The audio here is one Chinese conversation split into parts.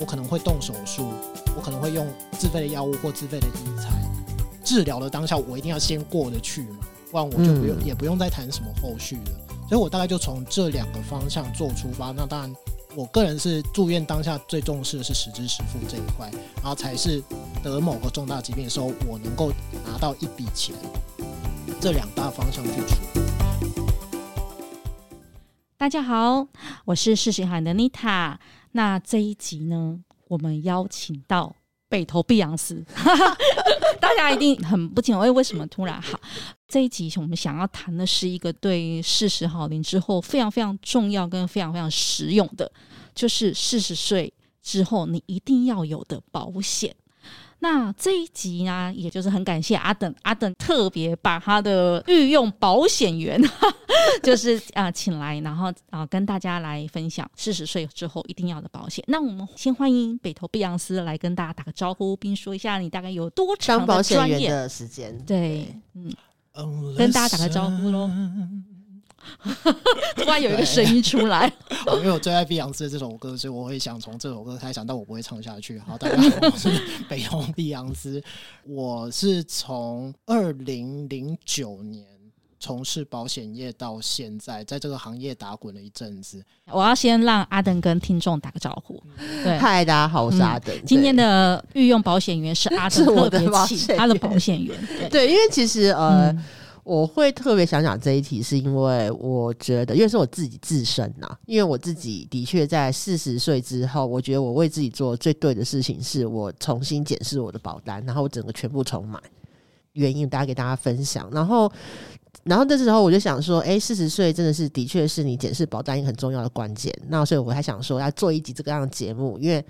我可能会动手术，我可能会用自费的药物或自费的医材治疗的当下，我一定要先过得去嘛，不然我就不用、嗯、也不用再谈什么后续了。所以我大概就从这两个方向做出发。那当然，我个人是住院当下最重视的是实支实付这一块，然后才是得某个重大疾病的时候，我能够拿到一笔钱。这两大方向去处理。大家好，我是世行海的妮塔。那这一集呢，我们邀请到北投碧昂斯，大家一定很不清楚，为什么突然好？这一集我们想要谈的是一个对四十好龄之后非常非常重要跟非常非常实用的，就是四十岁之后你一定要有的保险。那这一集呢，也就是很感谢阿等，阿等特别把他的御用保险员，就是啊、呃、请来，然后啊、呃、跟大家来分享四十岁之后一定要的保险。那我们先欢迎北投碧昂斯来跟大家打个招呼，并说一下你大概有多长的专业的时间。对，嗯，跟大家打个招呼喽。突然有一个声音出来，因为 我最爱碧昂斯的这首歌，所以我会想从这首歌开场，但我不会唱下去。好，大家好，我是北红碧昂斯，我是从二零零九年从事保险业到现在，在这个行业打滚了一阵子。我要先让阿登跟听众打个招呼。对，嗨，大家好，我是阿登。今天的御用保险员是阿登，是我的保险，他的保险员。对，对，因为其实呃。嗯我会特别想讲这一题，是因为我觉得，因为是我自己自身呐，因为我自己的确在四十岁之后，我觉得我为自己做最对的事情，是我重新检视我的保单，然后我整个全部重买，原因大家给大家分享。然后，然后这时候我就想说，哎，四十岁真的是的确是你检视保单一个很重要的关键。那所以我还想说要做一集这个样的节目，因为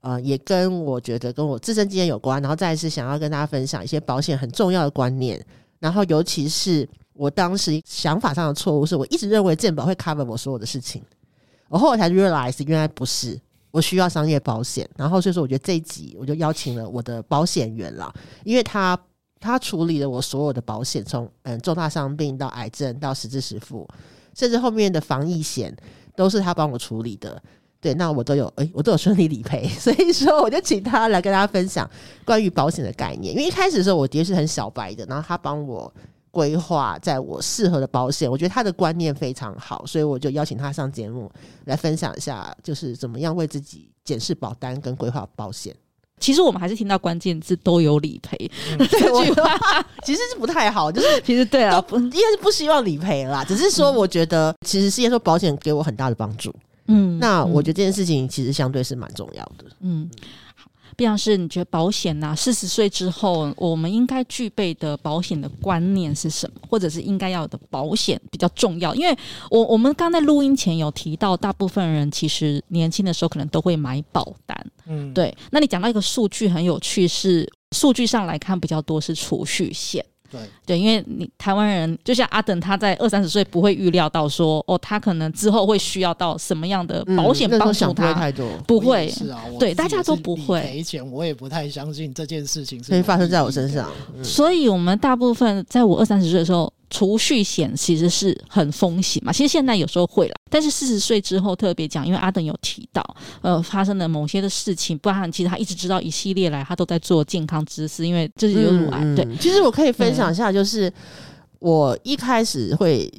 呃，也跟我觉得跟我自身经验有关，然后再是想要跟大家分享一些保险很重要的观念。然后，尤其是我当时想法上的错误，是我一直认为健保会 cover 我所有的事情，我后来才 realize 原来不是，我需要商业保险。然后，所以说，我觉得这一集我就邀请了我的保险员了，因为他他处理了我所有的保险，从嗯重大伤病到癌症到实质实付，甚至后面的防疫险都是他帮我处理的。对，那我都有，诶，我都有顺利理赔，所以说我就请他来跟大家分享关于保险的概念。因为一开始的时候，我爹是很小白的，然后他帮我规划在我适合的保险，我觉得他的观念非常好，所以我就邀请他上节目来分享一下，就是怎么样为自己检视保单跟规划保险。其实我们还是听到关键字都有理赔、嗯、这句话，其实是不太好，就是其实对啊，不应该是不希望理赔啦，只是说我觉得其实是因为说保险给我很大的帮助。嗯，那我觉得这件事情其实相对是蛮重要的。嗯，好，碧昂斯，你觉得保险呐，四十岁之后我们应该具备的保险的观念是什么？或者是应该要的保险比较重要？因为我我们刚在录音前有提到，大部分人其实年轻的时候可能都会买保单。嗯，对。那你讲到一个数据很有趣，是数据上来看比较多是储蓄险。对。对，因为你台湾人就像阿等，他在二三十岁不会预料到说，哦，他可能之后会需要到什么样的保险帮助他，太多。不会。是啊，对，大家都不会。赔钱，我也不太相信这件事情是会发生在我身上，嗯、所以我们大部分在我二三十岁的时候。储蓄险其实是很风险嘛，其实现在有时候会啦，但是四十岁之后特别讲，因为阿等有提到，呃，发生了某些的事情，不然其实他一直知道一系列来，他都在做健康知识，因为这是有乳癌。对，其实我可以分享一下，就是我一开始会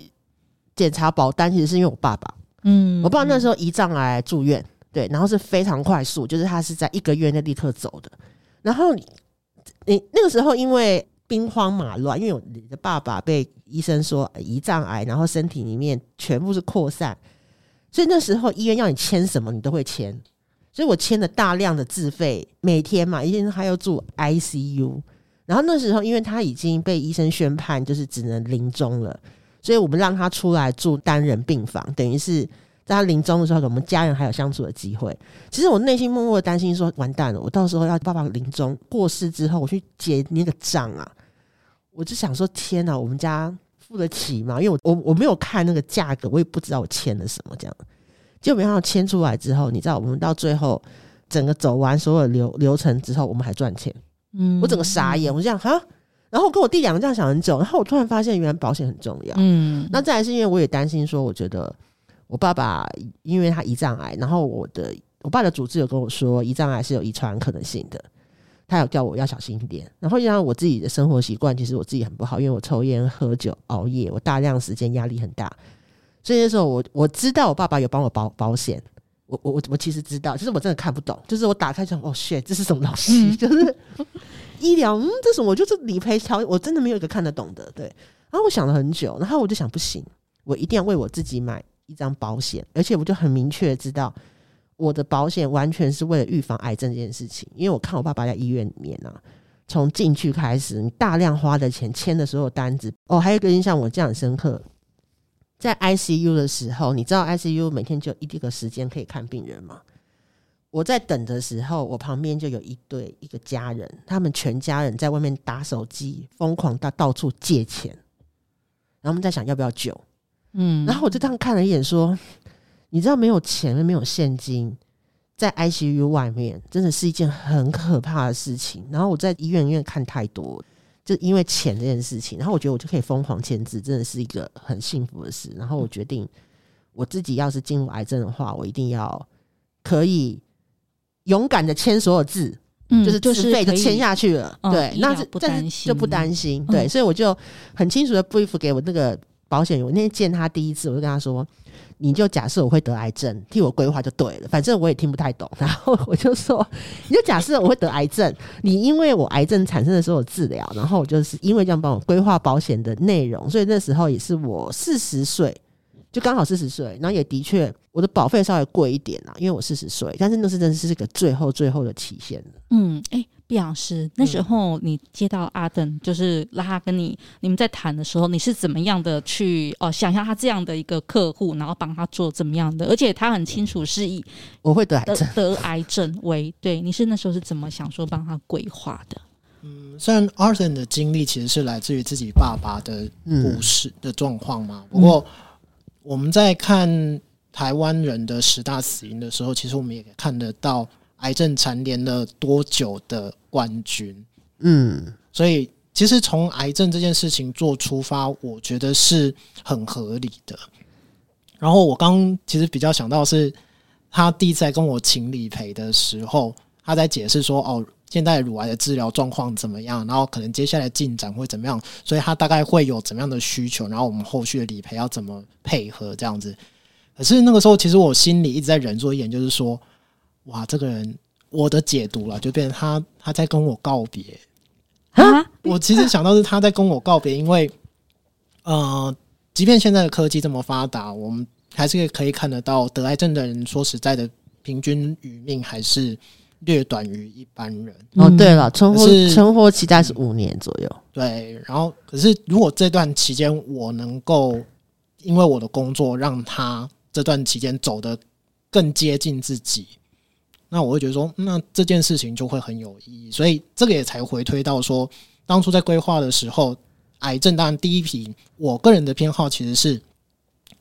检查保单，其实是因为我爸爸，嗯，我爸爸那时候胰脏癌住院，对，然后是非常快速，就是他是在一个月内立刻走的，然后你那个时候因为。兵荒马乱，因为你的爸爸被医生说胰脏癌，然后身体里面全部是扩散，所以那时候医院要你签什么，你都会签。所以我签了大量的自费，每天嘛，医生还要住 ICU。然后那时候，因为他已经被医生宣判就是只能临终了，所以我们让他出来住单人病房，等于是在他临终的时候，我们家人还有相处的机会。其实我内心默默的担心说，完蛋了，我到时候要爸爸临终过世之后，我去结那个账啊。我就想说，天哪，我们家付得起吗？因为我我我没有看那个价格，我也不知道我签了什么这样。结果没想到签出来之后，你知道，我们到最后整个走完所有流流程之后，我们还赚钱。嗯，我整个傻眼，我就这样哈。然后跟我弟两个这样想很久，然后我突然发现，原来保险很重要。嗯，那再来是因为我也担心说，我觉得我爸爸因为他胰脏癌，然后我的我爸的主治有跟我说，胰脏癌是有遗传可能性的，他有叫我要小心一点。然后，让我自己的生活习惯，其实我自己很不好，因为我抽烟、喝酒、熬夜，我大量时间压力很大。所以那时候我我知道我爸爸有帮我保保险，我我我我其实知道，就是我真的看不懂，就是我打开就哦，shit，这是什么东西？嗯、就是医疗，嗯，这是什么？我就是理赔条，我真的没有一个看得懂的。对，然后我想了很久，然后我就想，不行，我一定要为我自己买一张保险，而且我就很明确知道我的保险完全是为了预防癌症这件事情，因为我看我爸爸在医院里面啊，从进去开始，你大量花的钱签的所有单子，哦，还有一个印象我这样很深刻。在 ICU 的时候，你知道 ICU 每天就一定个时间可以看病人吗？我在等的时候，我旁边就有一对一个家人，他们全家人在外面打手机，疯狂到到处借钱，然后我们在想要不要救，嗯，然后我就这样看了一眼，说：“你知道没有钱，没有现金，在 ICU 外面真的是一件很可怕的事情。”然后我在医院因为看太多。就因为钱这件事情，然后我觉得我就可以疯狂签字，真的是一个很幸福的事。然后我决定，我自己要是进入癌症的话，我一定要可以勇敢的签所有字，嗯、就是自费就签下去了。嗯、对，那是但是就不担心。对，嗯、所以我就很清楚的 brief 给我那个保险。我那天见他第一次，我就跟他说。你就假设我会得癌症，替我规划就对了。反正我也听不太懂，然后我就说，你就假设我会得癌症，你因为我癌症产生的时候治疗，然后我就是因为这样帮我规划保险的内容，所以那时候也是我四十岁，就刚好四十岁，然后也的确我的保费稍微贵一点啦，因为我四十岁，但是那是真的是个最后最后的期限。嗯，哎、毕老师，那时候你接到阿登，嗯、就是拉他跟你你们在谈的时候，你是怎么样的去哦想象他这样的一个客户，然后帮他做怎么样的？而且他很清楚是以我会得癌症得癌症为对，你是那时候是怎么想说帮他规划的？嗯，虽然阿登的经历其实是来自于自己爸爸的故事的状况嘛，嗯、不过我们在看台湾人的十大死因的时候，其实我们也看得到。癌症蝉联了多久的冠军？嗯，所以其实从癌症这件事情做出发，我觉得是很合理的。然后我刚其实比较想到是，他第一次来跟我请理赔的时候，他在解释说：“哦，现在乳癌的治疗状况怎么样？然后可能接下来进展会怎么样？所以他大概会有怎么样的需求？然后我们后续的理赔要怎么配合？这样子。可是那个时候，其实我心里一直在忍住一点，就是说。”哇，这个人我的解读了，就变成他他在跟我告别啊！我其实想到是他在跟我告别，因为呃，即便现在的科技这么发达，我们还是可以看得到得癌症的人，说实在的，平均余命还是略短于一般人。哦，对了，存活存活期大概是五年左右。对，然后可是如果这段期间我能够因为我的工作让他这段期间走得更接近自己。那我会觉得说，那这件事情就会很有意义，所以这个也才回推到说，当初在规划的时候，癌症当然第一批，我个人的偏好其实是，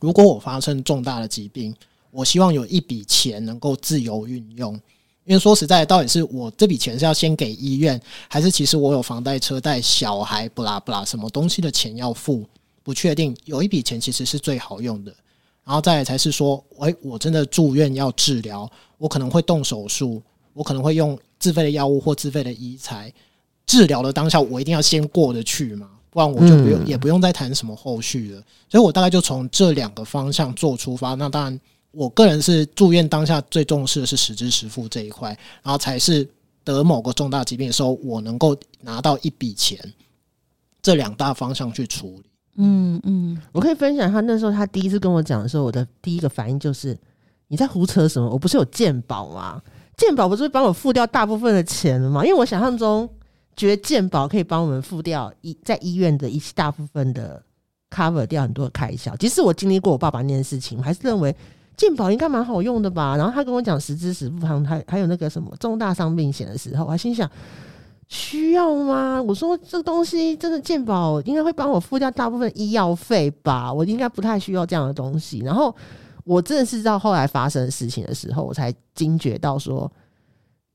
如果我发生重大的疾病，我希望有一笔钱能够自由运用，因为说实在，到底是我这笔钱是要先给医院，还是其实我有房贷、车贷、小孩，不啦不啦，什么东西的钱要付，不确定，有一笔钱其实是最好用的。然后再来才是说，哎，我真的住院要治疗，我可能会动手术，我可能会用自费的药物或自费的医材治疗的当下，我一定要先过得去嘛，不然我就不用、嗯、也不用再谈什么后续了。所以我大概就从这两个方向做出发。那当然，我个人是住院当下最重视的是实支实付这一块，然后才是得某个重大疾病的时候，我能够拿到一笔钱，这两大方向去处理。嗯嗯，我可以分享他那时候他第一次跟我讲的时候，我的第一个反应就是你在胡扯什么？我不是有健保吗？健保不是帮我付掉大部分的钱了吗？因为我想象中觉得健保可以帮我们付掉医在医院的一大部分的 cover 掉很多的开销。即使我经历过我爸爸那件事情，我还是认为健保应该蛮好用的吧。然后他跟我讲实支实付，还还有那个什么重大伤病险的时候，我还心想。需要吗？我说这个东西真的健保应该会帮我付掉大部分医药费吧？我应该不太需要这样的东西。然后我真的是到后来发生事情的时候，我才惊觉到说，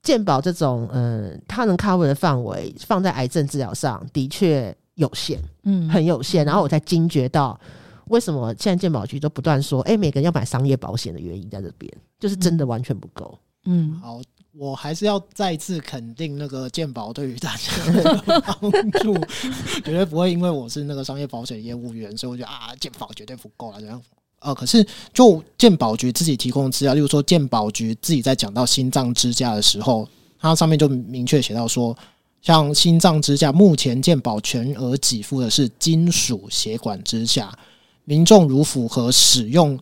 健保这种嗯，它能 cover 的范围放在癌症治疗上的确有限，嗯，很有限。然后我才惊觉到为什么现在健保局都不断说，哎，每个人要买商业保险的原因在这边，就是真的完全不够。嗯，好，我还是要再次肯定那个健保对于大家 的帮助，绝对不会因为我是那个商业保险业务员，所以我觉得啊，健保绝对不够了这样。呃，可是就健保局自己提供的资料，例如说健保局自己在讲到心脏支架的时候，它上面就明确写到说，像心脏支架，目前健保全额给付的是金属血管支架，民众如符合使用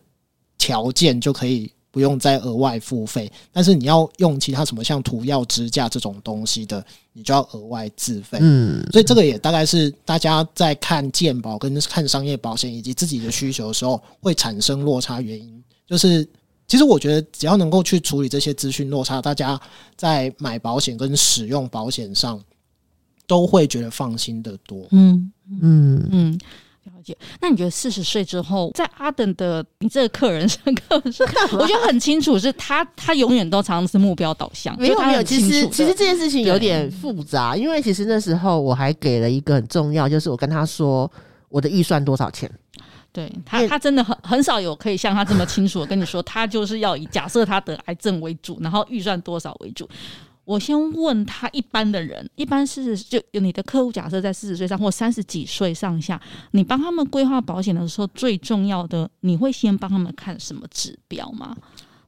条件就可以。不用再额外付费，但是你要用其他什么像涂药支架这种东西的，你就要额外自费。嗯，所以这个也大概是大家在看健保跟看商业保险以及自己的需求的时候会产生落差原因。就是其实我觉得只要能够去处理这些资讯落差，大家在买保险跟使用保险上都会觉得放心的多。嗯嗯嗯。了解，那你觉得四十岁之后，在阿等的你这个客人身客人身，我觉得很清楚，是他他永远都常常是目标导向。没有没有，其实其实这件事情有点复杂，因为其实那时候我还给了一个很重要，就是我跟他说我的预算多少钱。对他，他真的很很少有可以像他这么清楚的跟你说，他就是要以假设他得癌症为主，然后预算多少为主。我先问他一般的人，一般是就有你的客户，假设在四十岁上或三十几岁上下，你帮他们规划保险的时候，最重要的你会先帮他们看什么指标吗？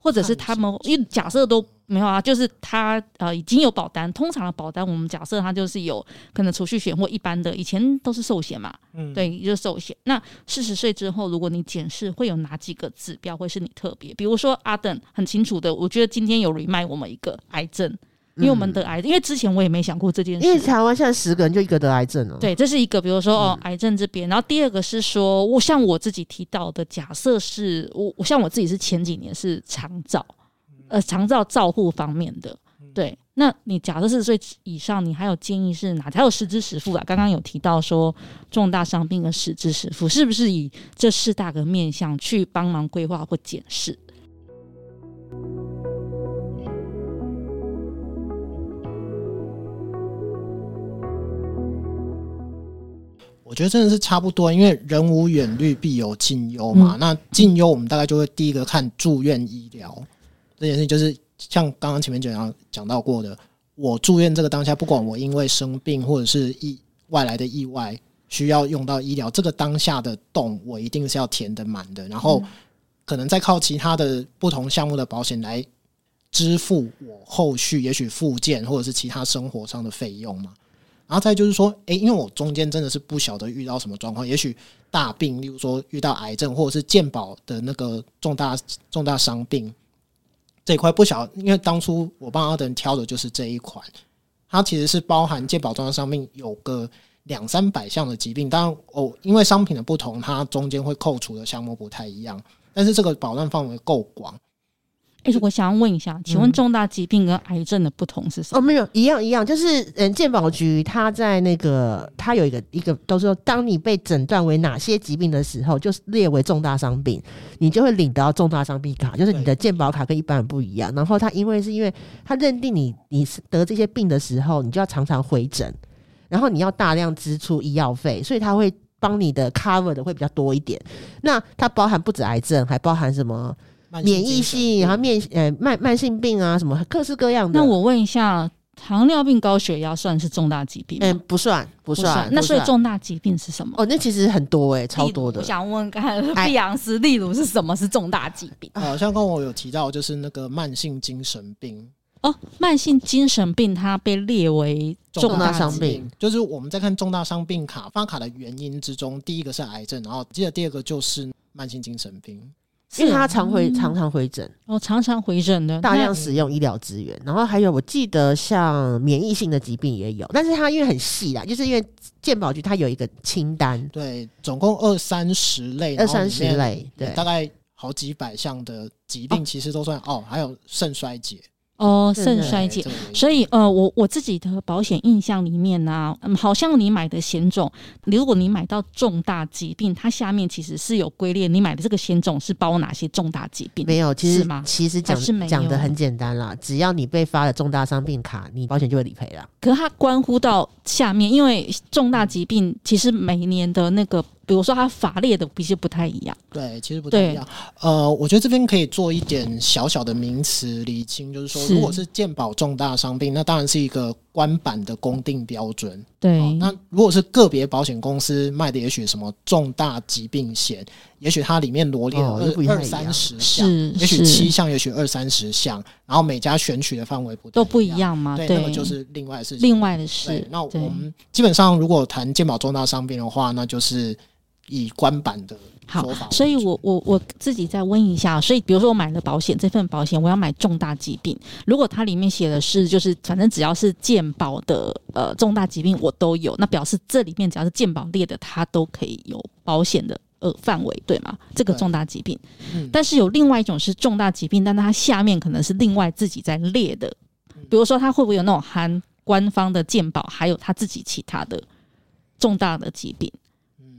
或者是他们因为假设都没有啊，就是他呃已经有保单，通常的保单我们假设他就是有可能储蓄险或一般的，以前都是寿险嘛，嗯，对，就是寿险。那四十岁之后，如果你检视会有哪几个指标会是你特别？比如说阿等很清楚的，我觉得今天有 remind 我们一个癌症。因为我们得癌症，因为之前我也没想过这件事。因为台湾现在十个人就一个得癌症了。对，这是一个，比如说哦，癌症这边。然后第二个是说，我像我自己提到的，假设是我，我像我自己是前几年是长照，呃，长照照护方面的。对，那你假设四十岁以上，你还有建议是哪？还有实支实付啊？刚刚有提到说重大伤病的实支实付，是不是以这四大个面向去帮忙规划或检视？我觉得真的是差不多，因为人无远虑，必有近忧嘛。嗯、那近忧，我们大概就会第一个看住院医疗这件事情，就是像刚刚前面讲讲到过的，我住院这个当下，不管我因为生病或者是意外来的意外需要用到医疗，这个当下的洞我一定是要填的满的，然后可能再靠其他的不同项目的保险来支付我后续也许复健或者是其他生活上的费用嘛。然后再就是说，诶，因为我中间真的是不晓得遇到什么状况，也许大病，例如说遇到癌症，或者是健保的那个重大重大伤病这一块不晓，因为当初我帮阿等挑的就是这一款，它其实是包含健保重大伤病有个两三百项的疾病，当然哦，因为商品的不同，它中间会扣除的项目不太一样，但是这个保障范围够广。哎、欸，我想要问一下，请问重大疾病跟癌症的不同是什么？哦，没有，一样一样，就是嗯，健保局它在那个，它有一个一个，都是说，当你被诊断为哪些疾病的时候，就是列为重大伤病，你就会领到重大伤病卡，就是你的健保卡跟一般人不一样。然后它因为是因为它认定你你是得这些病的时候，你就要常常回诊，然后你要大量支出医药费，所以它会帮你的 cover 的会比较多一点。那它包含不止癌症，还包含什么？免疫性，然后面呃慢慢性病啊，什么各式各样的。那我问一下，糖尿病、高血压算是重大疾病吗？嗯，不算，不算。不算，那所以重大疾病是什么？哦，那其实很多诶、欸，超多的。我想问看，看碧昂斯，例如是什么是重大疾病？好像刚我有提到，就是那个慢性精神病。哦，慢性精神病它被列为重大伤病，就是我们在看重大伤病卡发卡的原因之中，第一个是癌症，然后接着第二个就是慢性精神病。因为他常回、嗯、常常回诊，哦，常常回诊的，大量使用医疗资源，然后还有我记得像免疫性的疾病也有，但是他因为很细啦，就是因为健保局它有一个清单，对，总共二三十类，二三十类，对，大概好几百项的疾病，其实都算哦，哦，还有肾衰竭。哦，肾衰竭，所以呃，我我自己的保险印象里面呢、啊，嗯，好像你买的险种，如果你买到重大疾病，它下面其实是有归列，你买的这个险种是包哪些重大疾病？没有，其实是吗？其实讲讲的很简单啦，只要你被发了重大伤病卡，你保险就会理赔了。可是它关乎到下面，因为重大疾病其实每年的那个。比比如说它法列的其实不太一样。对，其实不太一样。呃，我觉得这边可以做一点小小的名词厘清，就是说，如果是健保重大伤病，那当然是一个官版的公定标准。对、哦，那如果是个别保险公司卖的，也许什么重大疾病险，也许它里面罗列了二二三十项，也许七项，也许二三十项，然后每家选取的范围不都不一样吗？对，对那么就是另外的事情。另外的事。那我们基本上如果谈健保重大伤病的话，那就是以官版的。好，所以我我我自己再问一下，所以比如说我买了保险，这份保险我要买重大疾病，如果它里面写的是就是反正只要是健保的呃重大疾病我都有，那表示这里面只要是健保列的，它都可以有保险的呃范围，对吗？这个重大疾病，嗯，但是有另外一种是重大疾病，但它下面可能是另外自己在列的，比如说它会不会有那种含官方的健保，还有他自己其他的重大的疾病？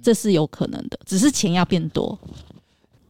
这是有可能的，只是钱要变多，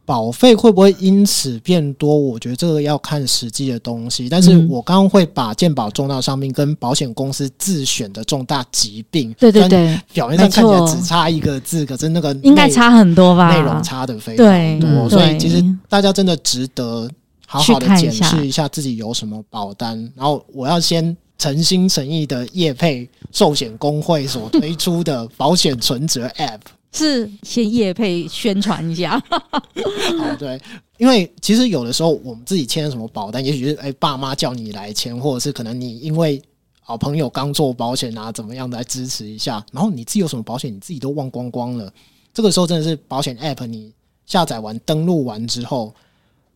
保费会不会因此变多？我觉得这个要看实际的东西。但是我刚刚会把健保重大伤病跟保险公司自选的重大疾病，对对对，表面上看起来只差一个字，可是那个应该差很多吧？内容差的非常多，所以其实大家真的值得好好的检视一下自己有什么保单。然后我要先。诚心诚意的业配寿险公会所推出的保险存折 App 是先夜配宣传一下。哦，对，因为其实有的时候我们自己签什么保单，也许是哎爸妈叫你来签，或者是可能你因为好朋友刚做保险啊，怎么样的来支持一下，然后你自己有什么保险，你自己都忘光光了。这个时候真的是保险 App 你下载完登录完之后。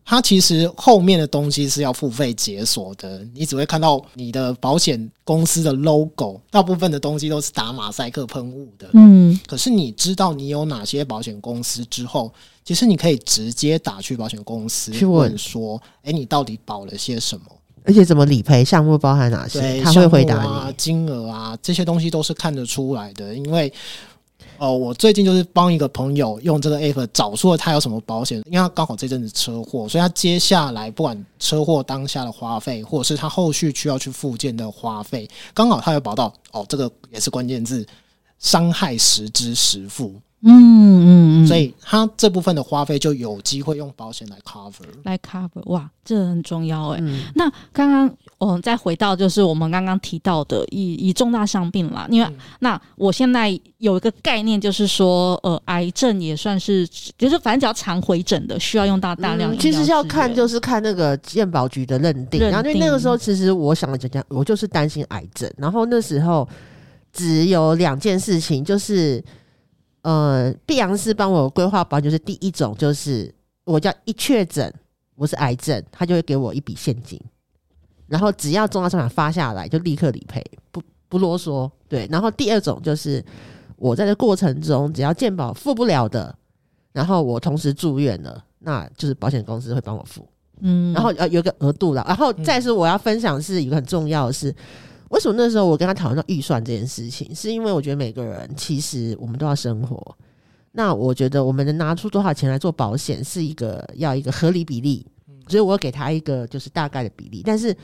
它其实后面的东西是要付费解锁的，你只会看到你的保险公司的 logo，大部分的东西都是打马赛克喷雾的。嗯，可是你知道你有哪些保险公司之后，其实你可以直接打去保险公司去问说：“哎，你到底保了些什么？而且怎么理赔项目包含哪些？”他会回答你，金额啊，这些东西都是看得出来的，因为。哦，我最近就是帮一个朋友用这个 app 找出了他有什么保险，因为他刚好这阵子车祸，所以他接下来不管车祸当下的花费，或者是他后续需要去复健的花费，刚好他有保到。哦，这个也是关键字，伤害实支实付。嗯嗯嗯，所以他这部分的花费就有机会用保险来 cover，来 cover，哇，这很重要哎。嗯、那刚刚我们再回到就是我们刚刚提到的以以重大伤病啦，因为、嗯、那我现在有一个概念就是说，呃，癌症也算是，就是反正只要常回诊的，需要用到大量、嗯。其实要看就是看那个健保局的认定，然后因为那个时候其实我想了讲讲，我就是担心癌症，然后那时候只有两件事情就是。呃，碧昂斯帮我规划保险，就是第一种，就是我叫一确诊我是癌症，他就会给我一笔现金，然后只要重大伤病发下来，就立刻理赔，不不啰嗦。对，然后第二种就是我在这过程中，只要健保付不了的，然后我同时住院了，那就是保险公司会帮我付。嗯，然后呃有个额度了，然后再是我要分享是一个很重要的是。为什么那时候我跟他讨论到预算这件事情？是因为我觉得每个人其实我们都要生活。那我觉得我们能拿出多少钱来做保险，是一个要一个合理比例。所以我给他一个就是大概的比例。但是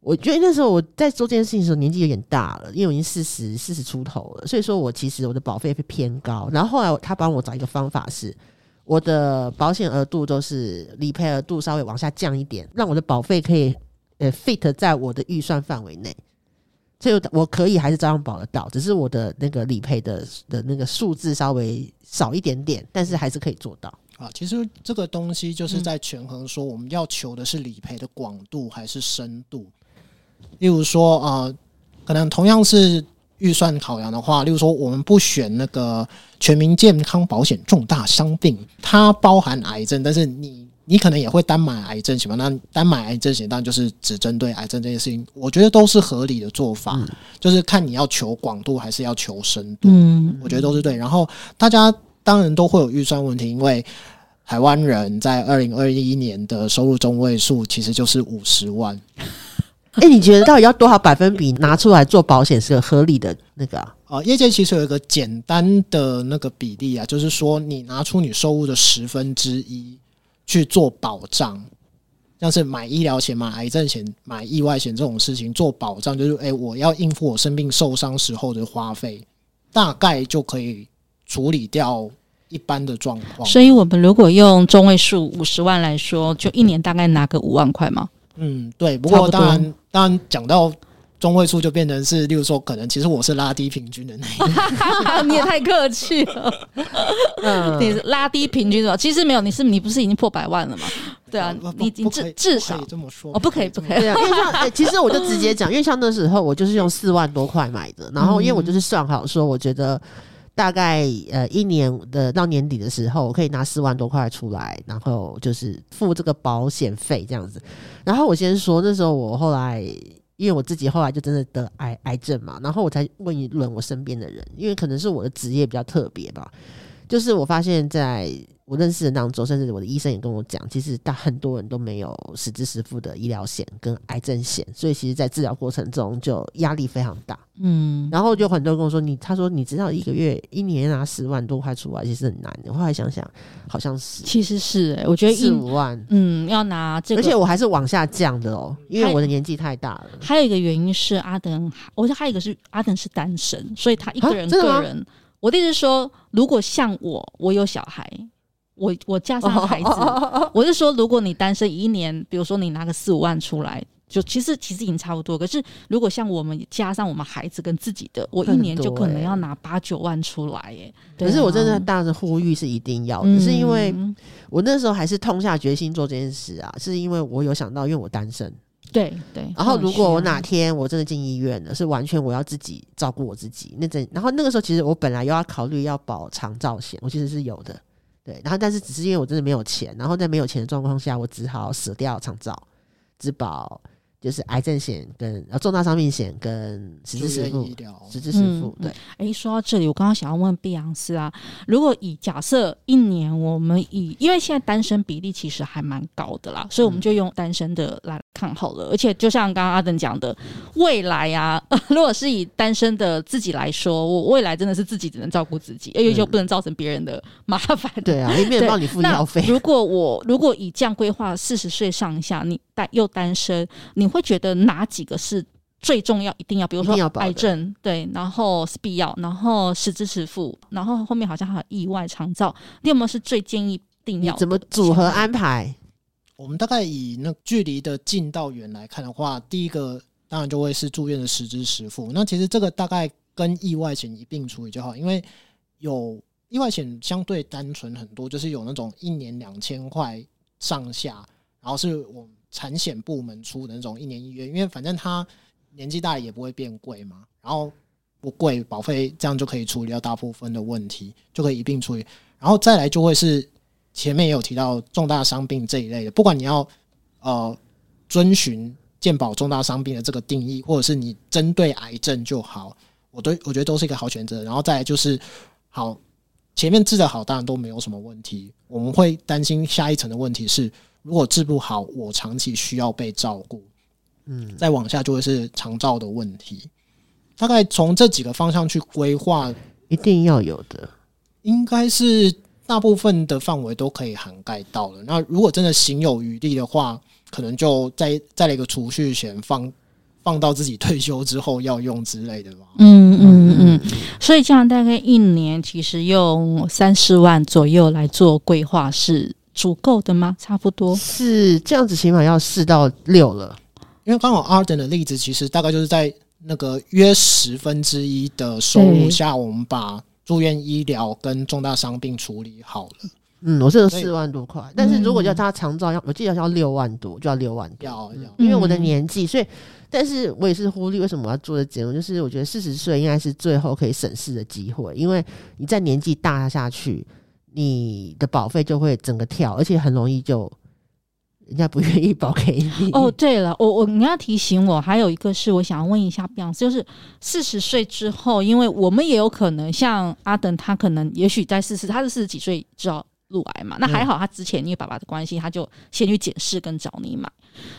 我觉得那时候我在做这件事情的时候年纪有点大了，因为我已经四十四十出头了。所以说我其实我的保费会偏高。然后后来他帮我找一个方法是，我的保险额度都是理赔额度稍微往下降一点，让我的保费可以呃 fit 在我的预算范围内。所以我可以还是照样保得到，只是我的那个理赔的的那个数字稍微少一点点，但是还是可以做到啊。其实这个东西就是在权衡说，我们要求的是理赔的广度还是深度。例如说啊、呃，可能同样是预算考量的话，例如说我们不选那个全民健康保险重大伤病，它包含癌症，但是你。你可能也会单买癌症险嘛？那单买癌症险当然就是只针对癌症这件事情，我觉得都是合理的做法，嗯、就是看你要求广度还是要求深度，嗯，我觉得都是对。然后大家当然都会有预算问题，因为台湾人在二零二一年的收入中位数其实就是五十万。哎、欸，你觉得到底要多少百分比拿出来做保险是个合理的那个啊？啊，业界其实有一个简单的那个比例啊，就是说你拿出你收入的十分之一。去做保障，像是买医疗险、买癌症险、买意外险这种事情做保障，就是诶、欸，我要应付我生病受伤时候的花费，大概就可以处理掉一般的状况。所以我们如果用中位数五十万来说，就一年大概拿个五万块嘛？嗯，对。不过当然，当然讲到。中位数就变成是，例如说，可能其实我是拉低平均的那一个，你也太客气了。嗯，你拉低平均的，其实没有，你是你不是已经破百万了吗？对啊，你你至至少这么说，哦，不可以不可以，对啊，因为像、欸、其实我就直接讲，因为像那时候我就是用四万多块买的，然后因为我就是算好说，我觉得大概呃一年的到年底的时候，我可以拿四万多块出来，然后就是付这个保险费这样子。然后我先说那时候我后来。因为我自己后来就真的得癌癌症嘛，然后我才问一轮我身边的人，因为可能是我的职业比较特别吧，就是我发现在我认识的当中，甚至我的医生也跟我讲，其实大很多人都没有实支实付的医疗险跟癌症险，所以其实，在治疗过程中就压力非常大。嗯，然后就很多人跟我说，你他说你知道一个月一年拿十万多块出来，其实很难的。后来想想，好像是，其实是、欸，我觉得四五万，嗯，要拿这个，而且我还是往下降的哦，因为我的年纪太大了。还有一个原因是阿登，我觉得还有一个是阿登是单身，所以他一个人个人。我的意思是说，如果像我，我有小孩，我我加上孩子，我是说，如果你单身一年，比如说你拿个四五万出来。就其实其实已经差不多，可是如果像我们加上我们孩子跟自己的，我一年就可能要拿八九万出来耶。可是我真的大声呼吁是一定要的，嗯，是因为我那时候还是痛下决心做这件事啊，是因为我有想到，因为我单身。对对。然后如果我哪天我真的进医院了，是完全我要自己照顾我自己。那阵，然后那个时候其实我本来又要考虑要保长照险，我其实是有的。对，然后但是只是因为我真的没有钱，然后在没有钱的状况下，我只好舍掉长照，只保。就是癌症险跟呃重大伤病险跟实支实付，实支实付。对，哎、欸，说到这里，我刚刚想要问碧昂斯啊，如果以假设一年我们以，因为现在单身比例其实还蛮高的啦，所以我们就用单身的来看好了。嗯、而且就像刚刚阿登讲的，未来啊，如果是以单身的自己来说，我未来真的是自己只能照顾自己，而且就不能造成别人的麻烦。对啊，也没有帮你付医药费。如果我如果以这样规划，四十岁上下，你单又单身，你会觉得哪几个是最重要？一定要，比如说癌症，对，然后是必要，然后实支实付，然后后面好像还有意外长照，你有没有是最建议定要？怎么组合安排？我们大概以那距离的近到远来看的话，第一个当然就会是住院的实支实付。那其实这个大概跟意外险一并处理就好，因为有意外险相对单纯很多，就是有那种一年两千块上下，然后是我们。产险部门出的那种一年一约，因为反正他年纪大也不会变贵嘛，然后不贵，保费这样就可以处理掉大部分的问题，就可以一并处理。然后再来就会是前面也有提到重大伤病这一类的，不管你要呃遵循健保重大伤病的这个定义，或者是你针对癌症就好，我都我觉得都是一个好选择。然后再来就是好，前面治得好，当然都没有什么问题。我们会担心下一层的问题是。如果治不好，我长期需要被照顾，嗯，再往下就会是长照的问题。大概从这几个方向去规划，一定要有的，应该是大部分的范围都可以涵盖到了。那如果真的行有余力的话，可能就再再来一个储蓄险，放放到自己退休之后要用之类的吧。嗯嗯嗯，所以这样大概一年其实用三四万左右来做规划是。足够的吗？差不多是这样子，起码要四到六了。因为刚好阿登的例子，其实大概就是在那个约十分之一的收入下，我们把住院医疗跟重大伤病处理好了。嗯，我是四万多块，但是如果要他长照，要我记得要六万多，就要六万多。要要，因为我的年纪，所以，但是我也是忽略为什么我要做的节目，就是我觉得四十岁应该是最后可以审视的机会，因为你在年纪大下去。你的保费就会整个跳，而且很容易就人家不愿意保给你。哦，对了，我我你要提醒我，还有一个是我想要问一下，比方就是四十岁之后，因为我们也有可能像阿登，他可能也许在四十，他是四十几岁知道入癌嘛。那还好，他之前因为爸爸的关系，他就先去检视跟找你买。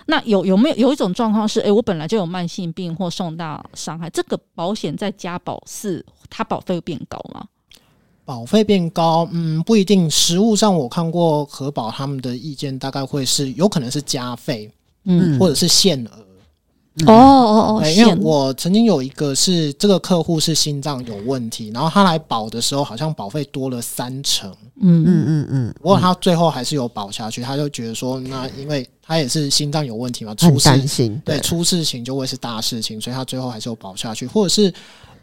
那有有没有有一种状况是，哎，我本来就有慢性病或重大伤害，这个保险再加保是它保费会变高吗？保费变高，嗯，不一定。实物上我看过核保他们的意见，大概会是有可能是加费，嗯，或者是限额，哦哦哦，因为我曾经有一个是这个客户是心脏有问题，然后他来保的时候好像保费多了三成。嗯嗯嗯嗯，不过他最后还是有保下去，他就觉得说，那因为他也是心脏有问题嘛，出事情对出事情就会是大事情，所以他最后还是有保下去，或者是。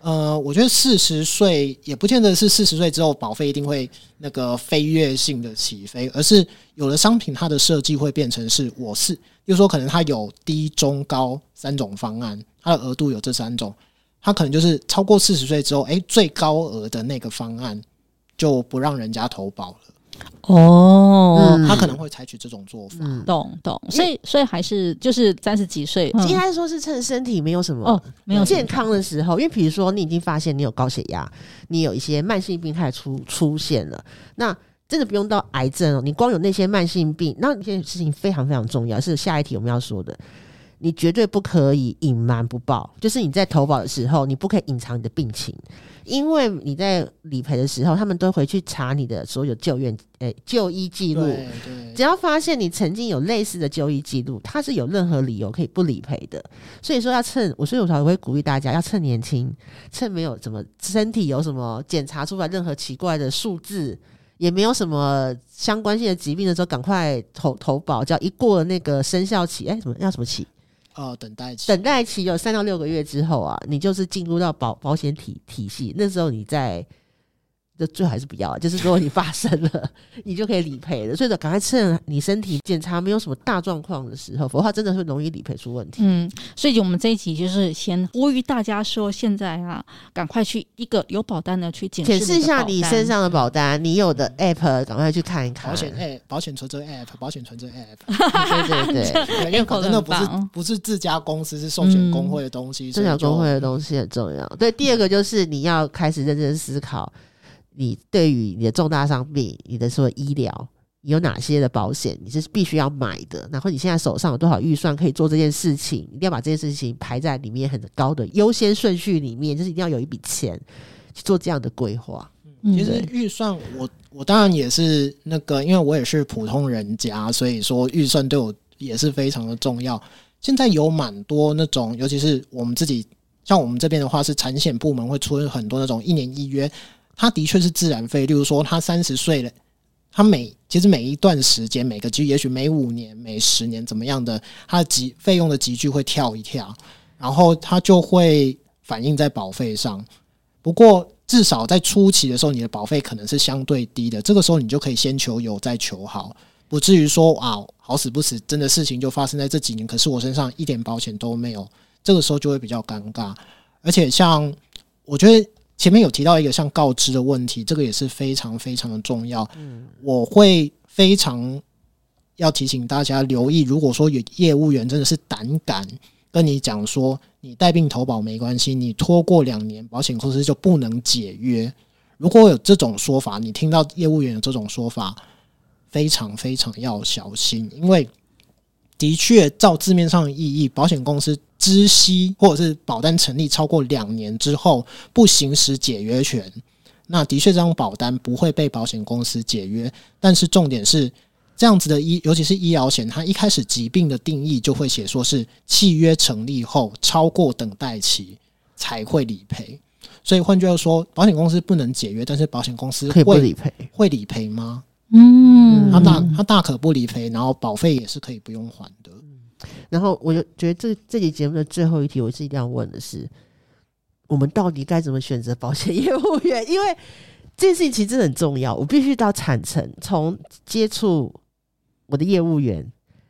呃，我觉得四十岁也不见得是四十岁之后保费一定会那个飞跃性的起飞，而是有的商品它的设计会变成是我是，就是说可能它有低、中、高三种方案，它的额度有这三种，它可能就是超过四十岁之后，哎，最高额的那个方案就不让人家投保了。哦，他可能会采取这种做法，嗯、懂懂，所以所以还是就是三十几岁，应该说是趁身体没有什么哦，没有健康的时候，因为比如说你已经发现你有高血压，你有一些慢性病态出出现了，那真的不用到癌症哦，你光有那些慢性病，那这件事情非常非常重要，是下一题我们要说的。你绝对不可以隐瞒不报，就是你在投保的时候，你不可以隐藏你的病情，因为你在理赔的时候，他们都回去查你的所有旧院诶、欸、就医记录，只要发现你曾经有类似的就医记录，他是有任何理由可以不理赔的。所以说要趁我，所以我才会鼓励大家要趁年轻，趁没有什么身体有什么检查出来任何奇怪的数字，也没有什么相关性的疾病的时候，赶快投投保，只要一过了那个生效期，哎、欸，什么要什么期？哦，等待期，等待期有三到六个月之后啊，你就是进入到保保险体体系，那时候你在。这最好还是不要，就是如果你发生了，你就可以理赔了。所以说，赶快趁你身体检查没有什么大状况的时候，否则话真的会容易理赔出问题。嗯，所以我们这一集就是先呼吁大家说，现在啊，赶快去一个有保单的去检视，检视一下你身上的保单，你有的 app 赶快去看一看。保险 app，保险存折 app，保险存折 app。对 对对，对，因为可能那不是不是自家公司，是寿险公会的东西，寿险公会的东西很重要。对，第二个就是你要开始认真思考。你对于你的重大伤病，你的说医疗，你有哪些的保险，你是必须要买的？然后你现在手上有多少预算可以做这件事情？一定要把这件事情排在里面很高的优先顺序里面，就是一定要有一笔钱去做这样的规划。嗯，其实预算我我当然也是那个，因为我也是普通人家，所以说预算对我也是非常的重要。现在有蛮多那种，尤其是我们自己，像我们这边的话是产险部门会出很多那种一年一约。它的确是自然费，例如说他三十岁了，他每其实每一段时间，每个季，也许每五年、每十年怎么样的，他的集费用的集聚会跳一跳，然后他就会反映在保费上。不过至少在初期的时候，你的保费可能是相对低的，这个时候你就可以先求有再求好，不至于说啊好死不死，真的事情就发生在这几年，可是我身上一点保险都没有，这个时候就会比较尴尬。而且像我觉得。前面有提到一个像告知的问题，这个也是非常非常的重要。嗯，我会非常要提醒大家留意，如果说有业务员真的是胆敢跟你讲说，你带病投保没关系，你拖过两年，保险公司就不能解约。如果有这种说法，你听到业务员有这种说法，非常非常要小心，因为的确照字面上的意义，保险公司。知悉或者是保单成立超过两年之后不行使解约权，那的确这张保单不会被保险公司解约。但是重点是这样子的医，尤其是医疗险，它一开始疾病的定义就会写说是契约成立后超过等待期才会理赔。所以换句话说，保险公司不能解约，但是保险公司会不理赔？会理赔吗？嗯，他大他大可不理赔，然后保费也是可以不用还的。然后我就觉得这这期节目的最后一题，我是一定要问的是，我们到底该怎么选择保险业务员？因为这件事情其实很重要，我必须到产程，从接触我的业务员，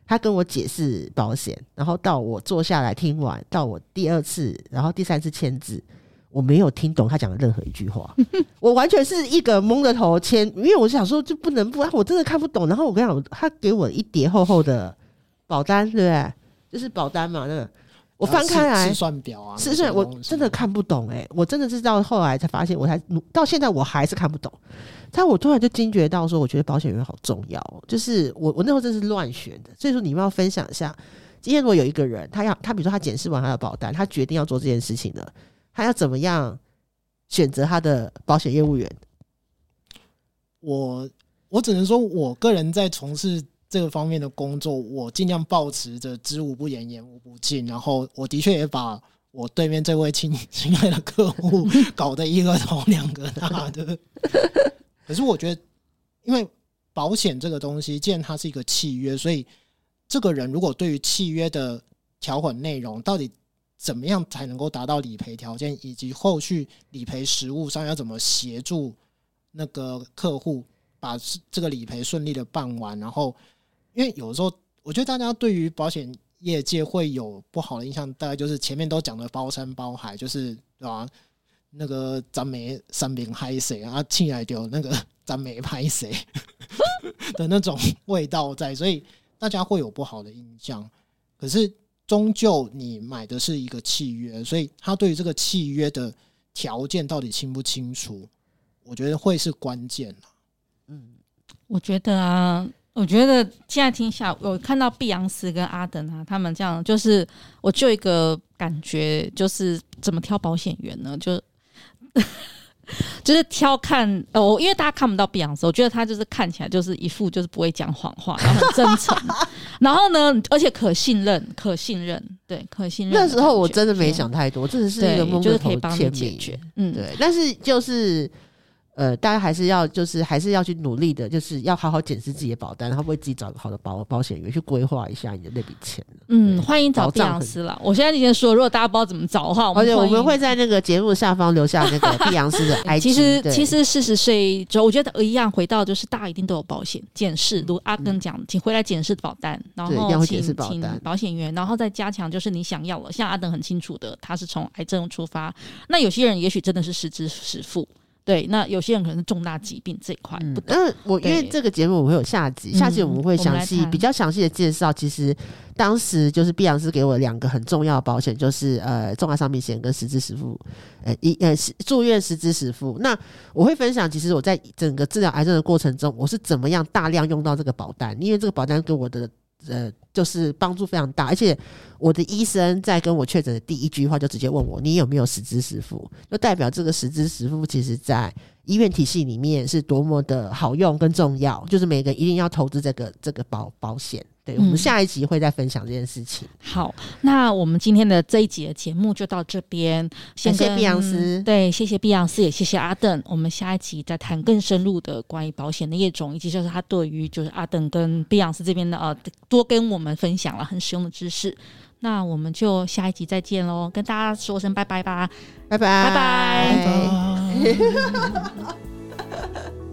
他跟我解释保险，然后到我坐下来听完，到我第二次，然后第三次签字，我没有听懂他讲的任何一句话，我完全是一个蒙着头签，因为我想说就不能不，我真的看不懂。然后我跟你讲，他给我一叠厚厚的。保单对不对？就是保单嘛，那个我翻开来，试算表啊，试算我真的看不懂哎、欸，我真的是到后来才发现，我才到现在我还是看不懂。但我突然就惊觉到说，我觉得保险员好重要。就是我我那时候真是乱选的，所以说你们要分享一下。今天如果有一个人，他要他比如说他检视完他的保单，他决定要做这件事情了，他要怎么样选择他的保险业务员？我我只能说我个人在从事。这个方面的工作，我尽量保持着知无不言，言无不尽。然后我的确也把我对面这位亲亲爱的客户 搞得一个头两个大的。可是我觉得，因为保险这个东西，既然它是一个契约，所以这个人如果对于契约的条款内容到底怎么样才能够达到理赔条件，以及后续理赔实务上要怎么协助那个客户把这个理赔顺利的办完，然后，因为有时候我觉得大家对于保险业界会有不好的印象，大概就是前面都讲的包山包海，就是对吧？那个咱没三明拍谁啊，亲爱丢那个咱没拍谁的那种味道在，所以大家会有不好的印象。可是终究你买的是一个契约，所以他对于这个契约的条件到底清不清楚，我觉得会是关键。嗯，我觉得啊，我觉得现在听下，我看到碧昂斯跟阿登啊，他们这样，就是我就一个感觉，就是怎么挑保险员呢？就 就是挑看哦，因为大家看不到碧昂斯，我觉得他就是看起来就是一副就是不会讲谎话，然后很真诚，然后呢，而且可信任，可信任，对，可信任。那时候我真的没想太多，这只是一个梦就是可以帮你解决，嗯，对，但是就是。呃，大家还是要就是还是要去努力的，就是要好好检视自己的保单，然后为自己找个好的保保险员去规划一下你的那笔钱。嗯，欢迎找碧昂斯了。我现在已经说，如果大家不知道怎么找的话，而且我们会在那个节目下方留下那个碧昂斯的 IG。其实其实四十岁之后我觉得一样，回到就是大家一定都有保险检视，如阿根讲，请回来检视保单，然后请请保险员，然后再加强就是你想要了。像阿登很清楚的，他是从癌症出发，那有些人也许真的是实支实付。对，那有些人可能是重大疾病这一块。嗯，我因为这个节目我会有下集，下集我们会详细、比较详细的介绍。其实当时就是碧昂斯给我两个很重要的保险，就是呃重大伤病险跟实支实付，呃一呃住院实支实付。那我会分享，其实我在整个治疗癌症的过程中，我是怎么样大量用到这个保单，因为这个保单给我的。呃，就是帮助非常大，而且我的医生在跟我确诊的第一句话就直接问我，你有没有实支实付？就代表这个实支实付，其实在医院体系里面是多么的好用跟重要，就是每个人一定要投资这个这个保保险。对，我们下一集会再分享这件事情。嗯、好，那我们今天的这一集的节目就到这边。谢谢碧昂斯，对，谢谢碧昂斯，也谢谢阿邓。我们下一集再谈更深入的关于保险的业种，以及就是他对于就是阿邓跟碧昂斯这边的呃，多跟我们分享了很实用的知识。那我们就下一集再见喽，跟大家说声拜拜吧，拜拜，拜拜。